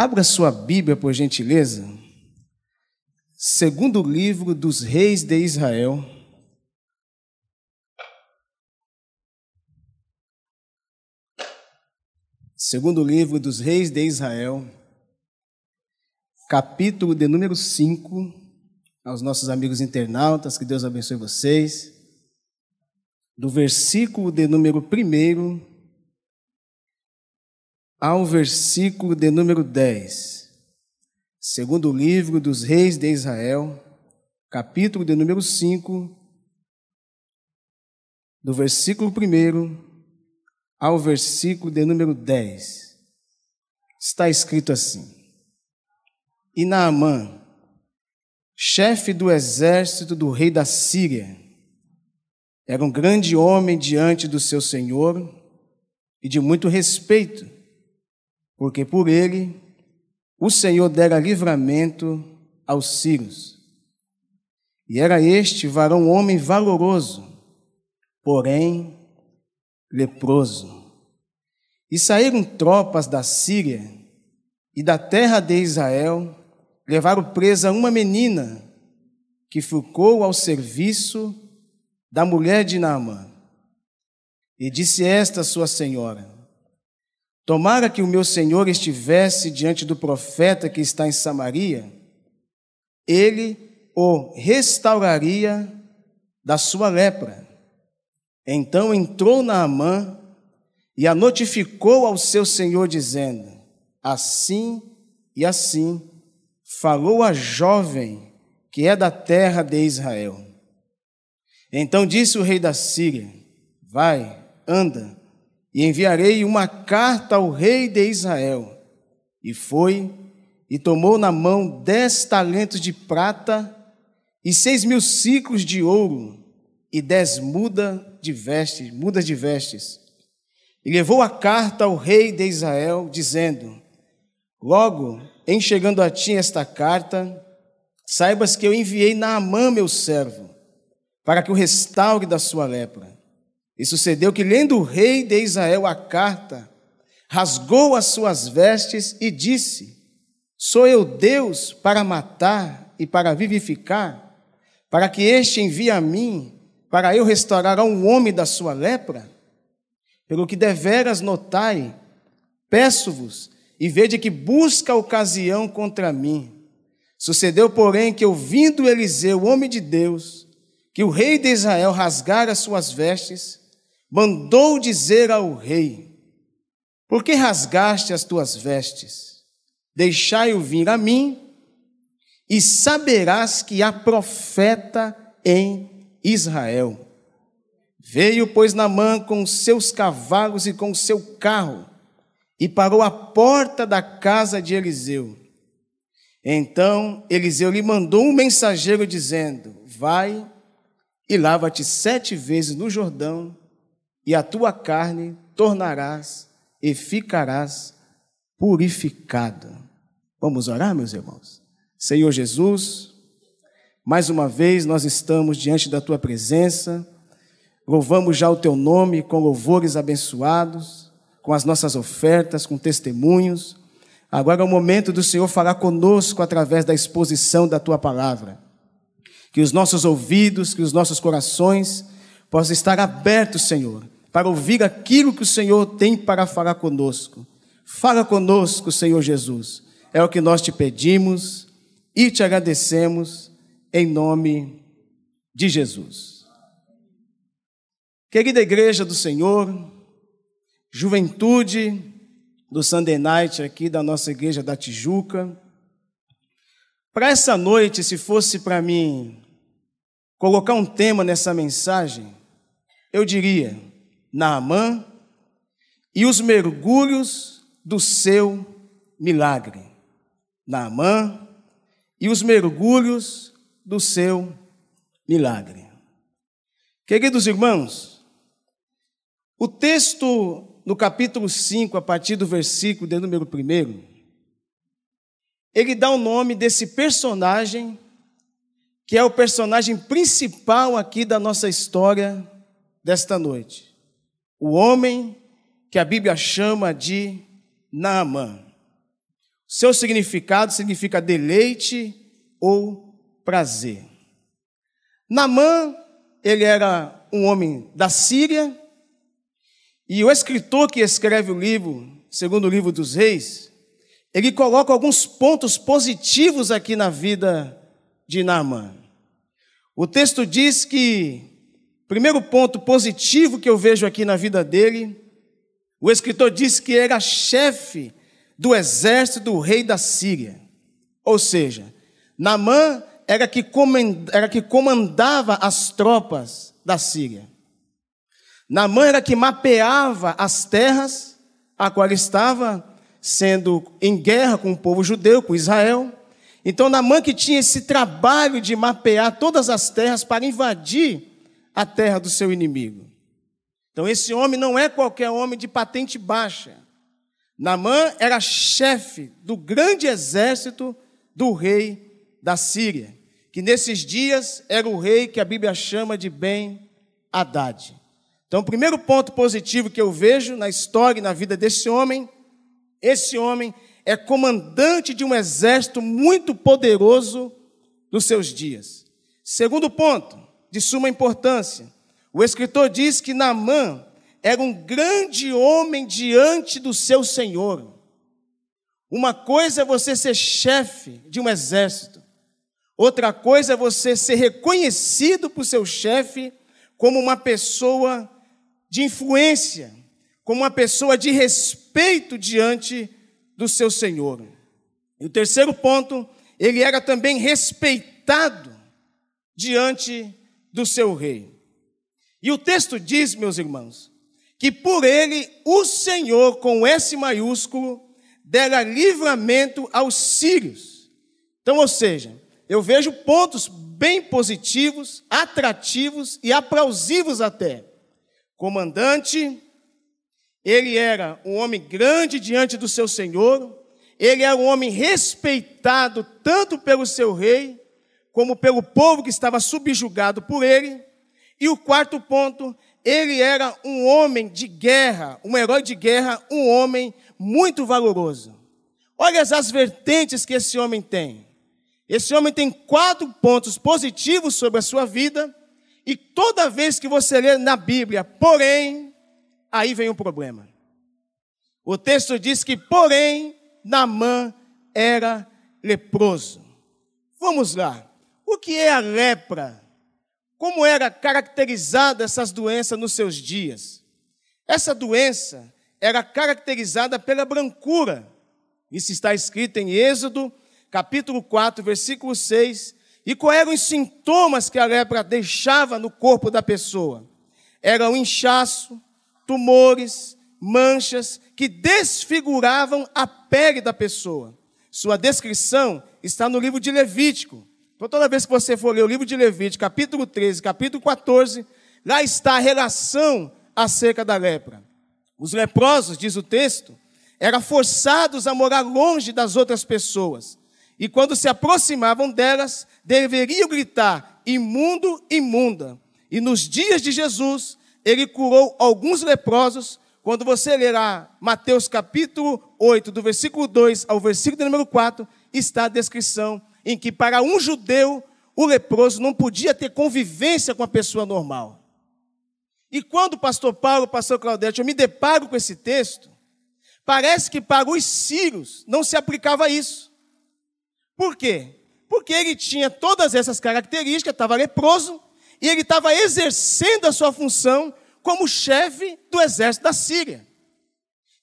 Abra sua Bíblia, por gentileza. Segundo livro dos reis de Israel. Segundo livro dos reis de Israel, capítulo de número 5, aos nossos amigos internautas, que Deus abençoe vocês. Do versículo de número 1 ao versículo de número 10. Segundo livro dos reis de Israel, capítulo de número 5, do versículo 1 ao versículo de número 10. Está escrito assim: E Naamã, chefe do exército do rei da Síria, era um grande homem diante do seu senhor e de muito respeito porque por ele o Senhor dera livramento aos sírios. E era este varão homem valoroso, porém leproso. E saíram tropas da Síria e da terra de Israel, levaram presa uma menina que ficou ao serviço da mulher de Naamã. E disse esta sua senhora: Tomara que o meu senhor estivesse diante do profeta que está em Samaria, ele o restauraria da sua lepra. Então entrou Naamã e a notificou ao seu senhor, dizendo: Assim e assim falou a jovem que é da terra de Israel. Então disse o rei da Síria: Vai, anda e enviarei uma carta ao rei de Israel. E foi e tomou na mão dez talentos de prata e seis mil ciclos de ouro e dez mudas de vestes, mudas de vestes. E levou a carta ao rei de Israel, dizendo: Logo, em chegando a ti esta carta, saibas que eu enviei Naamã, meu servo, para que o restaure da sua lepra. E sucedeu que, lendo o rei de Israel a carta, rasgou as suas vestes e disse: Sou eu Deus para matar e para vivificar, para que este envie a mim, para eu restaurar a um homem da sua lepra? Pelo que deveras notai, peço-vos e vede que busca ocasião contra mim. Sucedeu, porém, que ouvindo Eliseu, homem de Deus, que o rei de Israel rasgara as suas vestes, mandou dizer ao rei: Por que rasgaste as tuas vestes? Deixai-o vir a mim, e saberás que há profeta em Israel. Veio, pois, Namã com seus cavalos e com seu carro, e parou à porta da casa de Eliseu. Então Eliseu lhe mandou um mensageiro dizendo: Vai e lava-te sete vezes no Jordão, e a tua carne tornarás e ficarás purificado. Vamos orar, meus irmãos? Senhor Jesus, mais uma vez nós estamos diante da tua presença, louvamos já o teu nome com louvores abençoados, com as nossas ofertas, com testemunhos. Agora é o momento do Senhor falar conosco através da exposição da tua palavra. Que os nossos ouvidos, que os nossos corações possam estar abertos, Senhor, para ouvir aquilo que o Senhor tem para falar conosco. Fala conosco, Senhor Jesus. É o que nós te pedimos e te agradecemos em nome de Jesus. Querida igreja do Senhor, juventude do Sunday Night aqui da nossa igreja da Tijuca, para essa noite, se fosse para mim colocar um tema nessa mensagem, eu diria: Naamã e os mergulhos do seu milagre. Naamã e os mergulhos do seu milagre. Queridos irmãos, o texto no capítulo 5, a partir do versículo de número 1, ele dá o nome desse personagem, que é o personagem principal aqui da nossa história desta noite o homem que a Bíblia chama de Naamã. Seu significado significa deleite ou prazer. Namã, ele era um homem da Síria, e o escritor que escreve o livro, segundo o livro dos reis, ele coloca alguns pontos positivos aqui na vida de Naamã. O texto diz que, primeiro ponto positivo que eu vejo aqui na vida dele, o escritor diz que era chefe do exército do rei da Síria. Ou seja, Naamã era que, era que comandava as tropas da Síria. Naamã era que mapeava as terras a qual estava sendo em guerra com o povo judeu, com Israel. Então, Naamã que tinha esse trabalho de mapear todas as terras para invadir a terra do seu inimigo. Então, esse homem não é qualquer homem de patente baixa. Naamã era chefe do grande exército do rei da Síria, que nesses dias era o rei que a Bíblia chama de Ben Haddad. Então, o primeiro ponto positivo que eu vejo na história e na vida desse homem, esse homem é comandante de um exército muito poderoso nos seus dias. Segundo ponto, de suma importância, o escritor diz que Naamã era um grande homem diante do seu Senhor. Uma coisa é você ser chefe de um exército, outra coisa é você ser reconhecido por seu chefe como uma pessoa de influência, como uma pessoa de respeito diante do seu Senhor. E o terceiro ponto, ele era também respeitado diante do seu rei. E o texto diz, meus irmãos, que por ele o Senhor, com S maiúsculo, dera livramento aos sírios. Então, ou seja, eu vejo pontos bem positivos, atrativos e aplausivos até. Comandante, ele era um homem grande diante do seu senhor, ele era um homem respeitado tanto pelo seu rei, como pelo povo que estava subjugado por ele. E o quarto ponto, ele era um homem de guerra, um herói de guerra, um homem muito valoroso. Olha as vertentes que esse homem tem. Esse homem tem quatro pontos positivos sobre a sua vida, e toda vez que você lê na Bíblia, porém, aí vem um problema. O texto diz que, porém, Namã era leproso. Vamos lá. O que é a lepra? Como era caracterizada essas doenças nos seus dias? Essa doença era caracterizada pela brancura. Isso está escrito em Êxodo, capítulo 4, versículo 6. E quais eram os sintomas que a lepra deixava no corpo da pessoa? Era o inchaço, tumores, manchas que desfiguravam a pele da pessoa. Sua descrição está no livro de Levítico, então, toda vez que você for ler o livro de Levítico, capítulo 13, capítulo 14, lá está a relação acerca da lepra. Os leprosos, diz o texto, eram forçados a morar longe das outras pessoas. E quando se aproximavam delas, deveriam gritar: imundo, imunda. E nos dias de Jesus, ele curou alguns leprosos. Quando você lerá Mateus capítulo 8, do versículo 2 ao versículo número 4, está a descrição em que para um judeu o leproso não podia ter convivência com a pessoa normal. E quando o pastor Paulo, o pastor Claudete, eu me deparo com esse texto, parece que para os sírios não se aplicava isso. Por quê? Porque ele tinha todas essas características, estava leproso, e ele estava exercendo a sua função como chefe do exército da Síria.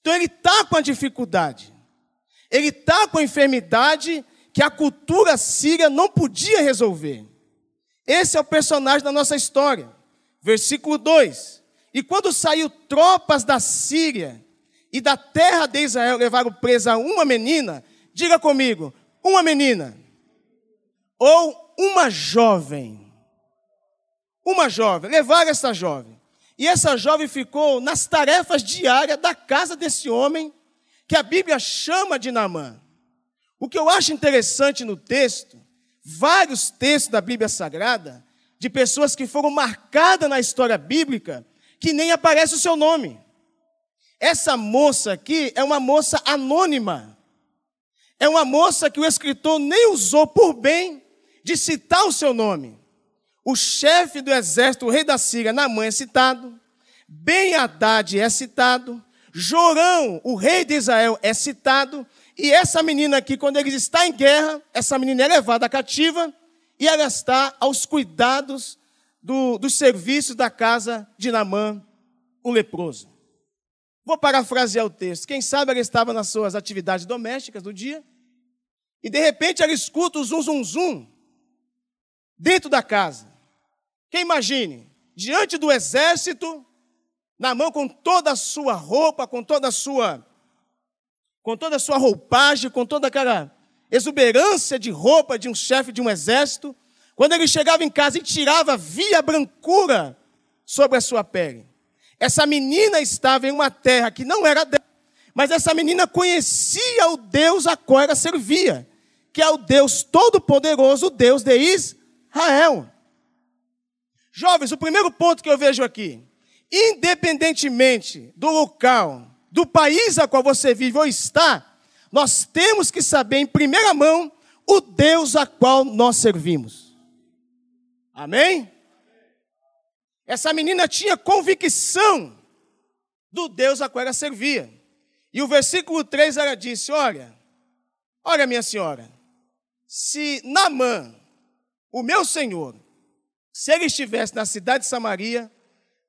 Então ele está com a dificuldade, ele está com a enfermidade que a cultura síria não podia resolver. Esse é o personagem da nossa história. Versículo 2: E quando saiu tropas da Síria e da terra de Israel levaram presa uma menina, diga comigo, uma menina ou uma jovem. Uma jovem, levaram essa jovem. E essa jovem ficou nas tarefas diárias da casa desse homem, que a Bíblia chama de Namã. O que eu acho interessante no texto, vários textos da Bíblia Sagrada, de pessoas que foram marcadas na história bíblica, que nem aparece o seu nome. Essa moça aqui é uma moça anônima. é uma moça que o escritor nem usou por bem de citar o seu nome. O chefe do exército, o rei da Síria, Namã é citado, Ben Haddad é citado, Jorão, o rei de Israel, é citado, e essa menina aqui, quando eles estão em guerra, essa menina é levada cativa e ela está aos cuidados do, dos serviços da casa de Namã, o leproso. Vou parafrasear o texto. Quem sabe ela estava nas suas atividades domésticas do dia e de repente ela escuta o zum zum zum dentro da casa. Quem imagine, diante do exército, na mão com toda a sua roupa, com toda a sua com toda a sua roupagem, com toda aquela exuberância de roupa de um chefe de um exército, quando ele chegava em casa e tirava, via brancura sobre a sua pele. Essa menina estava em uma terra que não era dela, mas essa menina conhecia o Deus a qual ela servia, que é o Deus Todo-Poderoso, o Deus de Israel. Jovens, o primeiro ponto que eu vejo aqui, independentemente do local, do país a qual você vive ou está, nós temos que saber em primeira mão o Deus a qual nós servimos. Amém? Essa menina tinha convicção do Deus a qual ela servia. E o versículo 3 ela disse: Olha, olha, minha senhora, se Namã, o meu senhor, se ele estivesse na cidade de Samaria,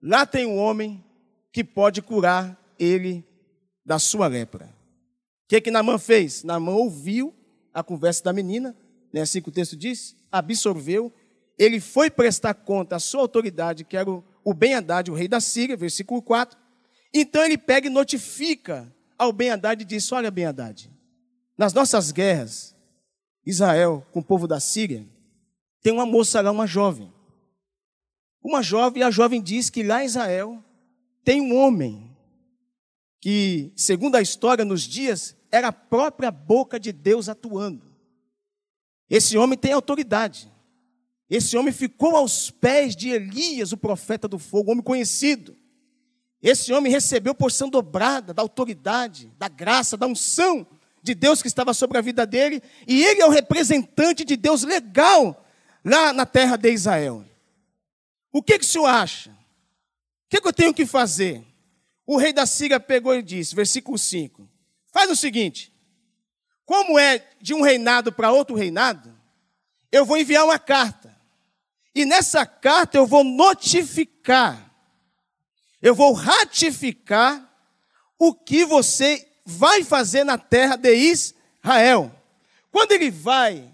lá tem um homem que pode curar ele da sua lepra. O que, que Namã fez? Namã ouviu a conversa da menina, né, assim que o texto diz, absorveu ele foi prestar conta à sua autoridade, que era o, o ben Haddad, o rei da Síria, versículo 4. Então ele pega e notifica ao ben Haddad e diz: Olha, ben Haddad, nas nossas guerras, Israel com o povo da Síria, tem uma moça lá, uma jovem. Uma jovem, e a jovem diz que lá em Israel tem um homem que, segundo a história, nos dias, era a própria boca de Deus atuando. Esse homem tem autoridade. Esse homem ficou aos pés de Elias, o profeta do fogo, homem conhecido. Esse homem recebeu porção dobrada da autoridade, da graça, da unção de Deus que estava sobre a vida dele, e ele é o representante de Deus legal lá na terra de Israel. O que, que o senhor acha? O que, que eu tenho que fazer? O rei da Síria pegou e disse, versículo 5: Faz o seguinte: como é de um reinado para outro reinado, eu vou enviar uma carta. E nessa carta eu vou notificar, eu vou ratificar o que você vai fazer na terra de Israel. Quando ele vai,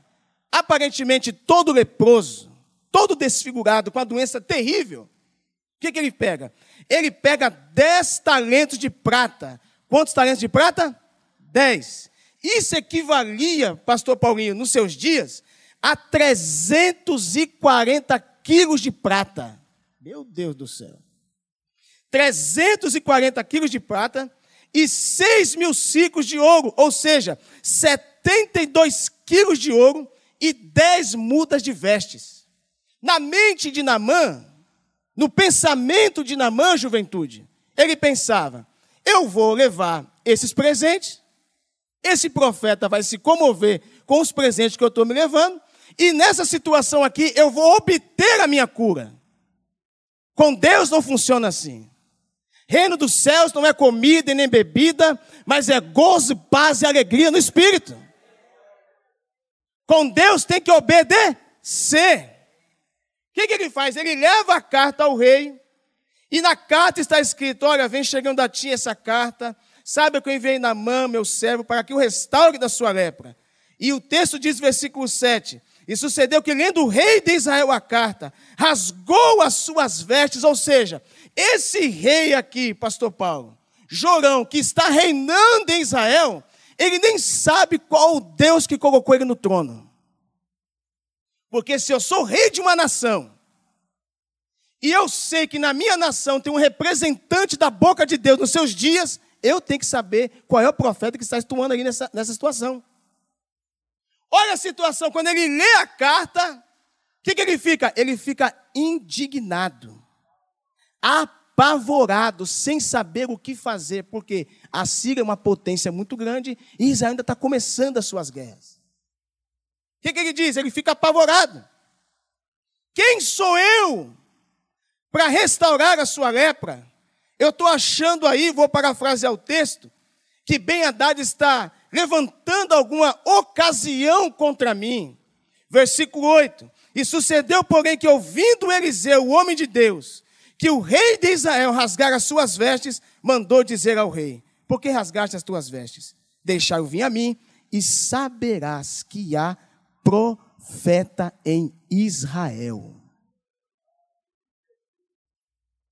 aparentemente todo leproso, todo desfigurado, com a doença terrível, o que, que ele pega? Ele pega dez talentos de prata. Quantos talentos de prata? Dez. Isso equivalia, pastor Paulinho, nos seus dias, a 340 quilos de prata. Meu Deus do céu. 340 quilos de prata e 6 mil ciclos de ouro, ou seja, 72 quilos de ouro e 10 mudas de vestes. Na mente de Namã, no pensamento de Namã, juventude, ele pensava: eu vou levar esses presentes, esse profeta vai se comover com os presentes que eu estou me levando, e nessa situação aqui, eu vou obter a minha cura. Com Deus não funciona assim. Reino dos céus não é comida e nem bebida, mas é gozo, paz e alegria no espírito. Com Deus tem que obedecer. O que, que ele faz? Ele leva a carta ao rei, e na carta está escrito: Olha, vem chegando a ti essa carta, saiba que eu enviei na mão meu servo para que o restaure da sua lepra. E o texto diz, versículo 7: e sucedeu que, lendo o rei de Israel a carta, rasgou as suas vestes, ou seja, esse rei aqui, pastor Paulo, Jorão, que está reinando em Israel, ele nem sabe qual o Deus que colocou ele no trono. Porque se eu sou rei de uma nação, e eu sei que na minha nação tem um representante da boca de Deus nos seus dias, eu tenho que saber qual é o profeta que está atuando ali nessa, nessa situação. Olha a situação, quando ele lê a carta, o que, que ele fica? Ele fica indignado, apavorado, sem saber o que fazer, porque a Síria é uma potência muito grande e Israel ainda está começando as suas guerras. O que, que ele diz? Ele fica apavorado. Quem sou eu para restaurar a sua lepra? Eu estou achando aí, vou parafrasear o texto, que Ben Haddad está levantando alguma ocasião contra mim. Versículo 8: E sucedeu, porém, que ouvindo Eliseu, o homem de Deus, que o rei de Israel rasgara as suas vestes, mandou dizer ao rei: Por que rasgaste as tuas vestes? Deixai-o vir a mim, e saberás que há profeta em Israel.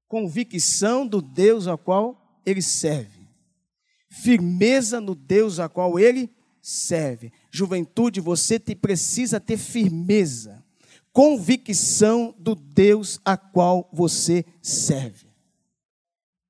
Convicção do Deus ao qual ele serve. Firmeza no Deus a qual ele serve. Juventude, você te precisa ter firmeza, convicção do Deus a qual você serve.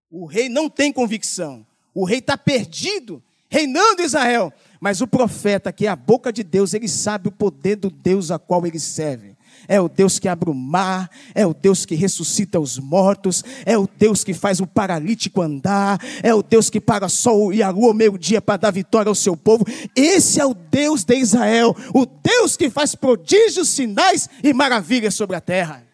O rei não tem convicção, o rei está perdido, reinando Israel, mas o profeta, que é a boca de Deus, ele sabe o poder do Deus a qual ele serve é o Deus que abre o mar, é o Deus que ressuscita os mortos, é o Deus que faz o paralítico andar, é o Deus que paga sol e a lua meio-dia para dar vitória ao seu povo. Esse é o Deus de Israel, o Deus que faz prodígios, sinais e maravilhas sobre a terra.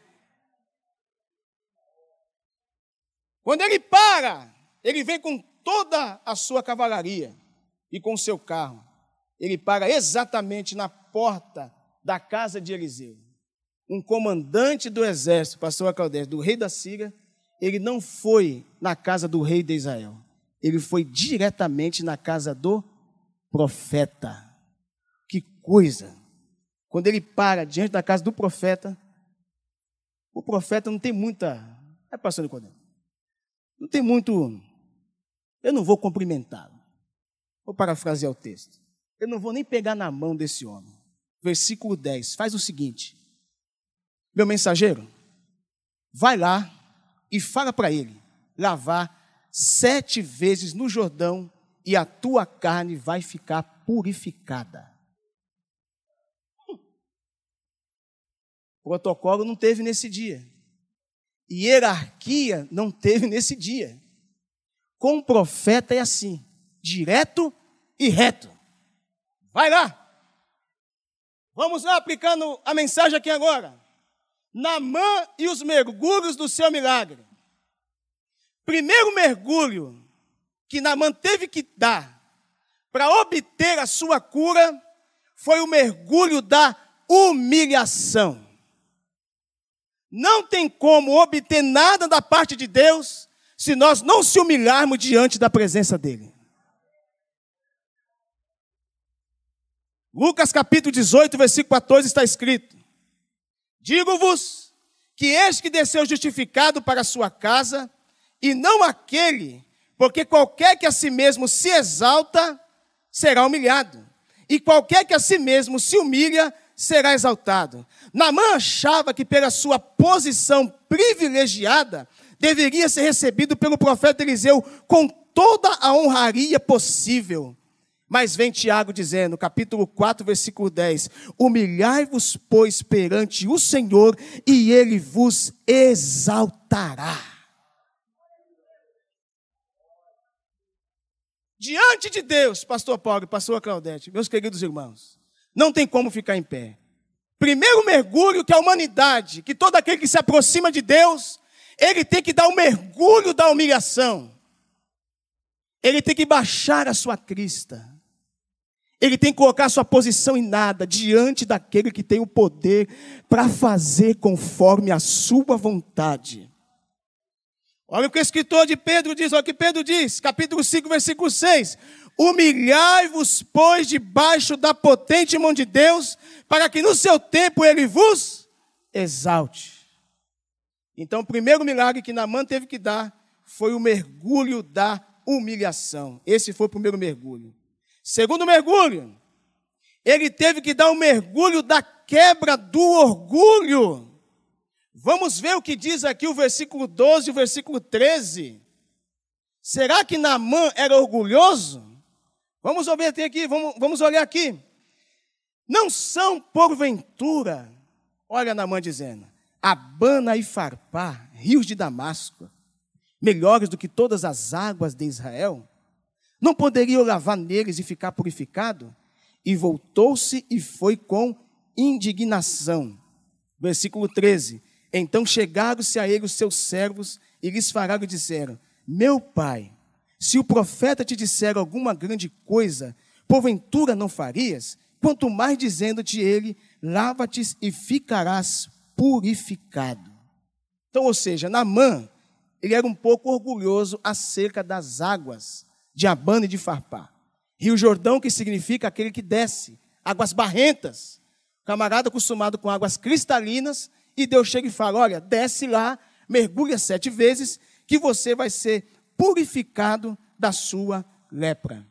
Quando ele para, ele vem com toda a sua cavalaria e com seu carro. Ele para exatamente na porta da casa de Eliseu um comandante do exército, pastor Acaldés, do rei da Síria, ele não foi na casa do rei de Israel. Ele foi diretamente na casa do profeta. Que coisa! Quando ele para diante da casa do profeta, o profeta não tem muita. É pastor Nicodemo. Não tem muito. Eu não vou cumprimentá-lo. Vou parafrasear o texto. Eu não vou nem pegar na mão desse homem. Versículo 10. Faz o seguinte: meu mensageiro, vai lá e fala para ele lavar sete vezes no Jordão e a tua carne vai ficar purificada. Protocolo não teve nesse dia. Hierarquia não teve nesse dia. Com o profeta é assim, direto e reto. Vai lá. Vamos lá aplicando a mensagem aqui agora. Namã e os mergulhos do seu milagre. Primeiro mergulho que Namã teve que dar para obter a sua cura foi o mergulho da humilhação. Não tem como obter nada da parte de Deus se nós não se humilharmos diante da presença dEle. Lucas capítulo 18, versículo 14 está escrito: Digo-vos que este que desceu justificado para a sua casa, e não aquele, porque qualquer que a si mesmo se exalta, será humilhado, e qualquer que a si mesmo se humilha, será exaltado. Namã achava que pela sua posição privilegiada, deveria ser recebido pelo profeta Eliseu com toda a honraria possível. Mas vem Tiago dizendo, capítulo 4, versículo 10: Humilhai-vos, pois, perante o Senhor, e ele vos exaltará. Diante de Deus, pastor Paulo pastor Claudete, meus queridos irmãos, não tem como ficar em pé. Primeiro mergulho que a humanidade, que todo aquele que se aproxima de Deus, ele tem que dar o um mergulho da humilhação. Ele tem que baixar a sua crista. Ele tem que colocar sua posição em nada diante daquele que tem o poder para fazer conforme a sua vontade. Olha o que o escritor de Pedro diz, olha o que Pedro diz, capítulo 5, versículo 6. Humilhai-vos, pois, debaixo da potente mão de Deus, para que no seu tempo ele vos exalte. Então, o primeiro milagre que Namã teve que dar foi o mergulho da humilhação. Esse foi o primeiro mergulho. Segundo mergulho, ele teve que dar um mergulho da quebra do orgulho. Vamos ver o que diz aqui o versículo 12 e o versículo 13. Será que Naamã era orgulhoso? Vamos ver aqui, vamos, vamos olhar aqui. Não são, porventura, olha Naamã dizendo, Abana e Farpá, rios de Damasco, melhores do que todas as águas de Israel? Não poderia lavar neles e ficar purificado? E voltou-se e foi com indignação. Versículo 13. Então chegaram-se a ele os seus servos e lhes falaram e disseram: Meu pai, se o profeta te disser alguma grande coisa, porventura não farias? Quanto mais dizendo-te ele: Lava-te e ficarás purificado. Então, ou seja, Namã, ele era um pouco orgulhoso acerca das águas de Abana e de Farpá. Rio Jordão, que significa aquele que desce, águas barrentas. camarada acostumado com águas cristalinas, e Deus chega e fala: Olha, desce lá, mergulha sete vezes, que você vai ser purificado da sua lepra.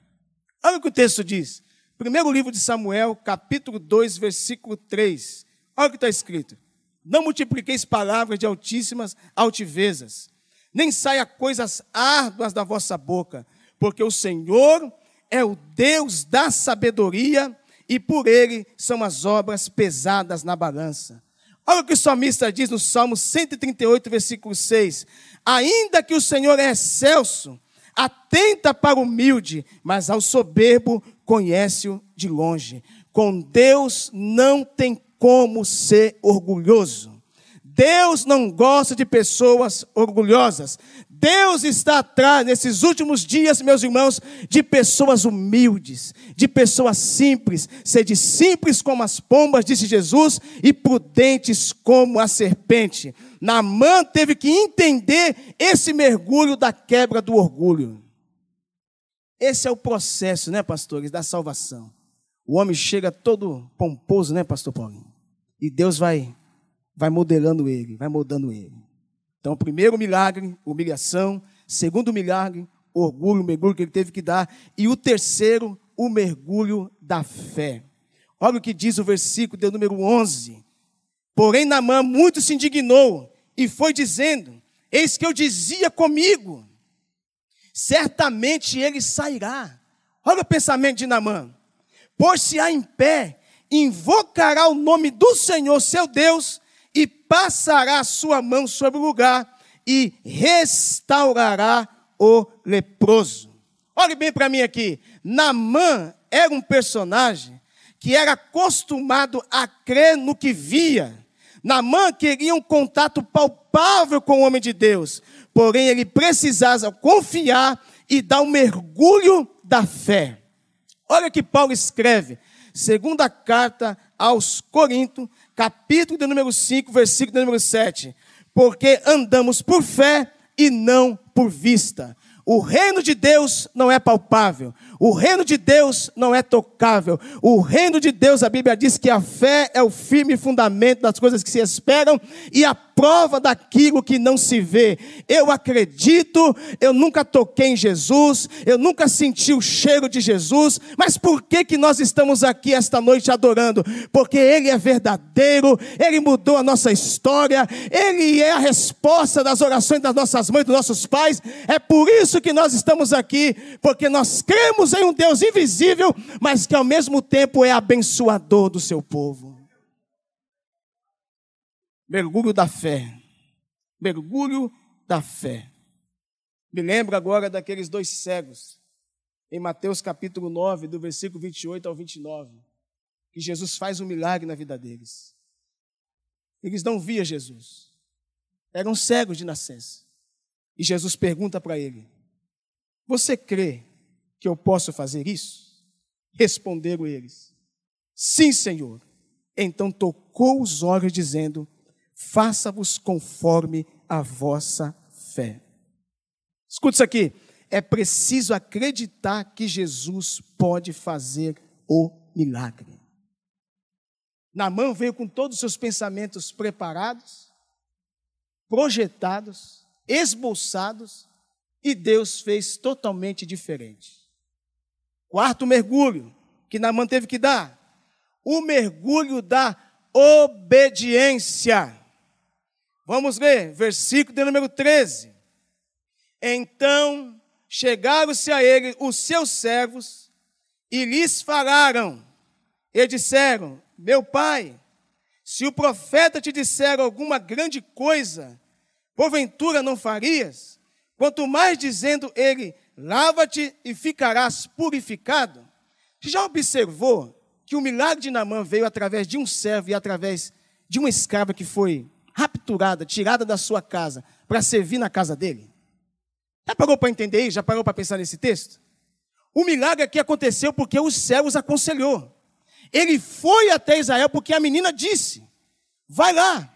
Olha o que o texto diz. Primeiro livro de Samuel, capítulo 2, versículo 3. Olha o que está escrito. Não multipliqueis palavras de altíssimas altivezas, nem saia coisas árduas da vossa boca, porque o Senhor é o Deus da sabedoria e por ele são as obras pesadas na balança. Olha o que o salmista diz no Salmo 138, versículo 6. Ainda que o Senhor é excelso, atenta para o humilde, mas ao soberbo conhece-o de longe. Com Deus não tem como ser orgulhoso. Deus não gosta de pessoas orgulhosas. Deus está atrás, nesses últimos dias, meus irmãos, de pessoas humildes, de pessoas simples. Sede simples como as pombas, disse Jesus, e prudentes como a serpente. Naamã teve que entender esse mergulho da quebra do orgulho. Esse é o processo, né, pastores, da salvação. O homem chega todo pomposo, né, pastor Paulinho? E Deus vai vai modelando ele, vai moldando ele. Então, primeiro milagre, humilhação. Segundo milagre, orgulho, o mergulho que ele teve que dar. E o terceiro, o mergulho da fé. Olha o que diz o versículo de número 11. Porém, Namã muito se indignou e foi dizendo: Eis que eu dizia comigo, certamente ele sairá. Olha o pensamento de Namã. Por-se-á em pé, invocará o nome do Senhor, seu Deus, e passará sua mão sobre o lugar e restaurará o leproso. Olhe bem para mim aqui. Namã era um personagem que era acostumado a crer no que via. Namã queria um contato palpável com o homem de Deus, porém ele precisava confiar e dar um mergulho da fé. Olha que Paulo escreve, segunda carta aos Coríntios, capítulo de número 5, versículo de número 7. Porque andamos por fé e não por vista. O reino de Deus não é palpável. O reino de Deus não é tocável. O reino de Deus, a Bíblia diz que a fé é o firme fundamento das coisas que se esperam e a prova daquilo que não se vê. Eu acredito, eu nunca toquei em Jesus, eu nunca senti o cheiro de Jesus, mas por que que nós estamos aqui esta noite adorando? Porque ele é verdadeiro, ele mudou a nossa história, ele é a resposta das orações das nossas mães, dos nossos pais. É por isso que nós estamos aqui, porque nós cremos em um Deus invisível, mas que ao mesmo tempo é abençoador do seu povo. Mergulho da fé. Mergulho da fé. Me lembro agora daqueles dois cegos, em Mateus capítulo 9, do versículo 28 ao 29, que Jesus faz um milagre na vida deles. Eles não via Jesus, eram cegos de nascença. E Jesus pergunta para ele: Você crê que eu posso fazer isso? Responderam eles: Sim, Senhor. Então tocou os olhos, dizendo: Faça-vos conforme a vossa fé. Escuta isso aqui. É preciso acreditar que Jesus pode fazer o milagre. Namã veio com todos os seus pensamentos preparados, projetados, esboçados, e Deus fez totalmente diferente. Quarto mergulho que Naamã teve que dar, o mergulho da obediência. Vamos ler, versículo de número 13. Então chegaram-se a ele os seus servos e lhes falaram, e disseram: Meu pai, se o profeta te disser alguma grande coisa, porventura não farias? Quanto mais dizendo ele, lava-te e ficarás purificado. Já observou que o milagre de Naamã veio através de um servo e através de uma escrava que foi rapturada, tirada da sua casa, para servir na casa dele? Já parou para entender isso? Já parou para pensar nesse texto? O milagre aqui aconteceu porque os servos aconselhou. Ele foi até Israel porque a menina disse: Vai lá.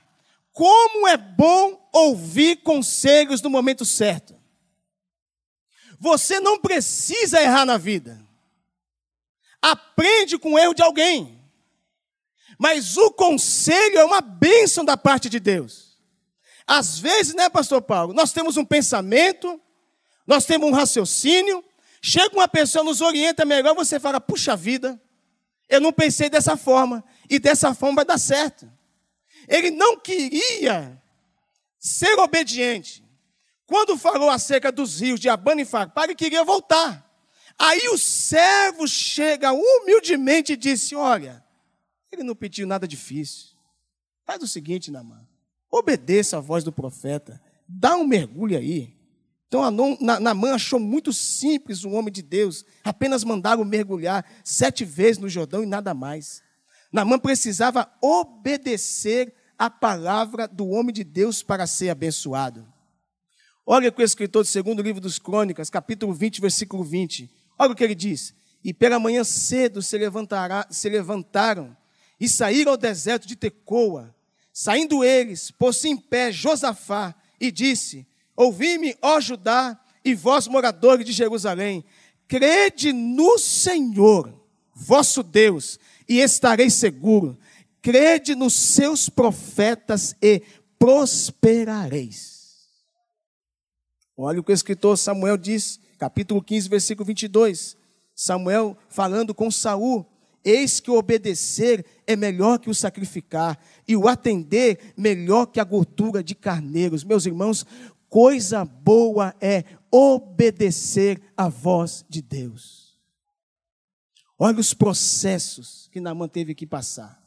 Como é bom ouvir conselhos no momento certo. Você não precisa errar na vida. Aprende com o erro de alguém. Mas o conselho é uma bênção da parte de Deus. Às vezes, né, pastor Paulo? Nós temos um pensamento, nós temos um raciocínio, chega uma pessoa, nos orienta melhor, você fala, puxa vida, eu não pensei dessa forma, e dessa forma vai dar certo. Ele não queria ser obediente. Quando falou acerca dos rios de Abana e Farpar, ele queria voltar. Aí o servo chega humildemente e disse: Olha, ele não pediu nada difícil. Faz o seguinte, Namã. Obedeça a voz do profeta. Dá um mergulho aí. Então Namã achou muito simples o homem de Deus. Apenas mandaram mergulhar sete vezes no Jordão e nada mais. Namã precisava obedecer a palavra do homem de Deus para ser abençoado. Olha com o escritor do segundo livro dos Crônicas, capítulo 20, versículo 20. Olha o que ele diz. E pela manhã cedo se, se levantaram e saíram ao deserto de Tecoa. Saindo eles, pôs-se em pé Josafá e disse: Ouvi-me, ó Judá, e vós, moradores de Jerusalém, crede no Senhor, vosso Deus, e estareis seguro crede nos seus profetas e prosperareis. Olha o que o escritor Samuel diz, capítulo 15, versículo 22. Samuel falando com Saul: Eis que o obedecer é melhor que o sacrificar, e o atender melhor que a gordura de carneiros. Meus irmãos, coisa boa é obedecer à voz de Deus. Olha os processos que Naamã teve que passar.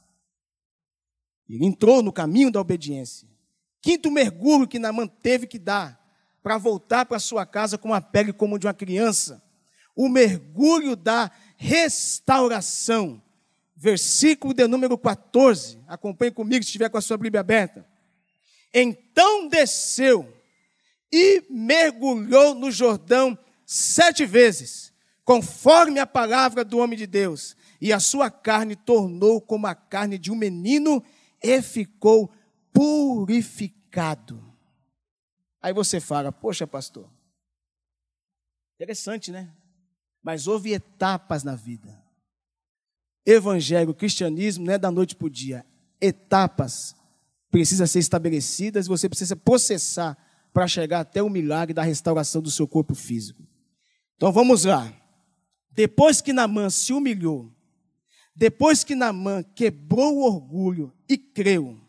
Ele entrou no caminho da obediência. Quinto mergulho que Naamã teve que dar para voltar para sua casa com a pele como de uma criança. O mergulho da restauração. Versículo de número 14. Acompanhe comigo se estiver com a sua Bíblia aberta. Então desceu e mergulhou no Jordão sete vezes, conforme a palavra do homem de Deus, e a sua carne tornou como a carne de um menino e ficou purificado. Aí você fala, poxa, pastor, interessante, né? Mas houve etapas na vida. Evangelho, cristianismo não é da noite para o dia. Etapas precisam ser estabelecidas e você precisa processar para chegar até o milagre da restauração do seu corpo físico. Então vamos lá. Depois que Namã se humilhou, depois que Naamã quebrou o orgulho e creu,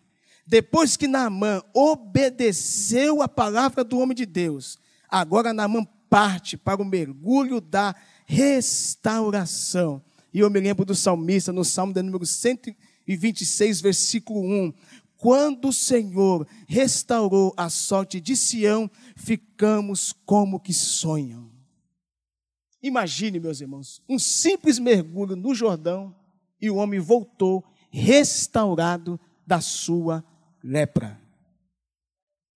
depois que Naamã obedeceu a palavra do homem de Deus, agora Naamã parte para o mergulho da restauração. E eu me lembro do salmista, no Salmo de número 126, versículo 1. Quando o Senhor restaurou a sorte de Sião, ficamos como que sonham. Imagine, meus irmãos, um simples mergulho no Jordão e o homem voltou restaurado da sua lepra.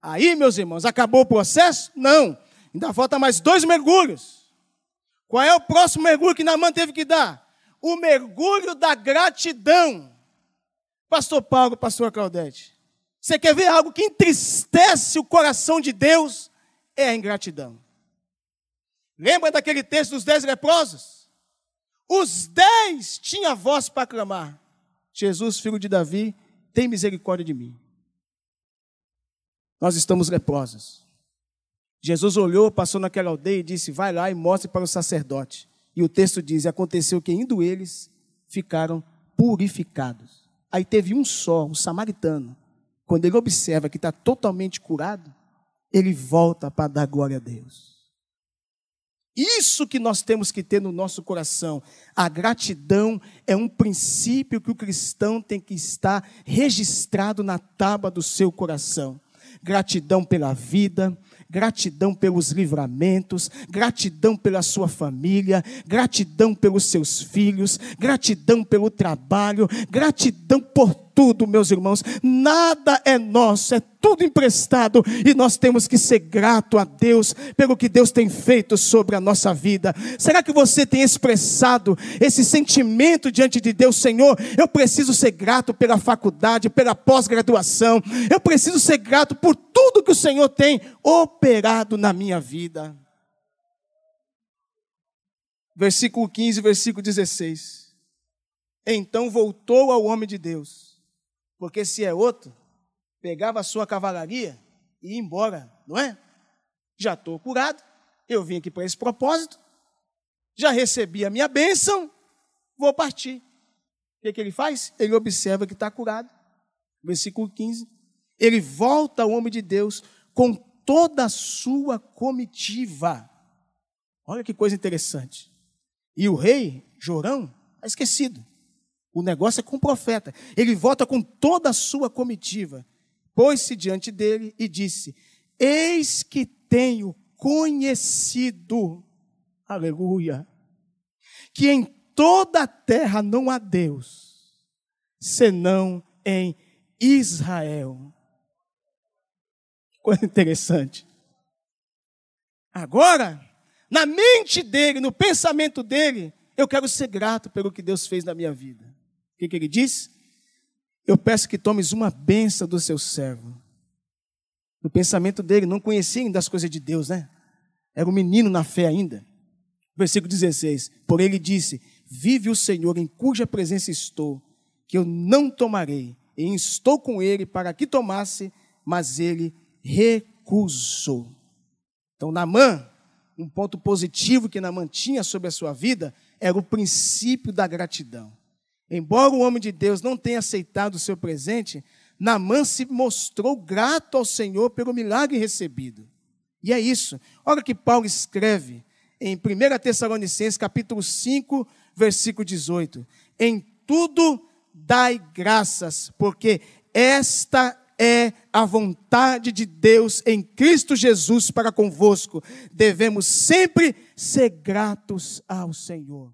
Aí, meus irmãos, acabou o processo? Não. Ainda falta mais dois mergulhos. Qual é o próximo mergulho que Namã teve que dar? O mergulho da gratidão. Pastor Paulo, pastor Claudete, você quer ver algo que entristece o coração de Deus? É a ingratidão. Lembra daquele texto dos dez leprosos? Os dez tinham voz para clamar: Jesus, filho de Davi, tem misericórdia de mim. Nós estamos leprosos. Jesus olhou, passou naquela aldeia e disse: Vai lá e mostre para o sacerdote. E o texto diz: Aconteceu que indo eles, ficaram purificados. Aí teve um só, um samaritano. Quando ele observa que está totalmente curado, ele volta para dar glória a Deus. Isso que nós temos que ter no nosso coração. A gratidão é um princípio que o cristão tem que estar registrado na tábua do seu coração. Gratidão pela vida, gratidão pelos livramentos, gratidão pela sua família, gratidão pelos seus filhos, gratidão pelo trabalho, gratidão por tudo, meus irmãos. Nada é nosso, é tudo emprestado e nós temos que ser grato a Deus pelo que Deus tem feito sobre a nossa vida. Será que você tem expressado esse sentimento diante de Deus, Senhor? Eu preciso ser grato pela faculdade, pela pós-graduação. Eu preciso ser grato por tudo que o Senhor tem operado na minha vida. Versículo 15, versículo 16. Então voltou ao homem de Deus porque se é outro, pegava a sua cavalaria e ia embora, não é? Já estou curado, eu vim aqui para esse propósito, já recebi a minha bênção, vou partir. O que, que ele faz? Ele observa que está curado. Versículo 15. Ele volta ao homem de Deus com toda a sua comitiva. Olha que coisa interessante. E o rei, Jorão, está esquecido. O negócio é com o profeta. Ele volta com toda a sua comitiva, pôs-se diante dele e disse: Eis que tenho conhecido, aleluia, que em toda a terra não há Deus, senão em Israel. Coisa interessante. Agora, na mente dele, no pensamento dele, eu quero ser grato pelo que Deus fez na minha vida. O que, que ele diz? Eu peço que tomes uma benção do seu servo. No pensamento dele, não conhecia ainda as coisas de Deus, né? Era um menino na fé ainda. Versículo 16: Por ele disse: Vive o Senhor em cuja presença estou, que eu não tomarei, e estou com ele para que tomasse, mas ele recusou. Então, Namã, um ponto positivo que Namã tinha sobre a sua vida era o princípio da gratidão. Embora o homem de Deus não tenha aceitado o seu presente, Naamã se mostrou grato ao Senhor pelo milagre recebido. E é isso. Olha que Paulo escreve em 1 Tessalonicenses, capítulo 5, versículo 18. Em tudo dai graças, porque esta é a vontade de Deus em Cristo Jesus para convosco. Devemos sempre ser gratos ao Senhor.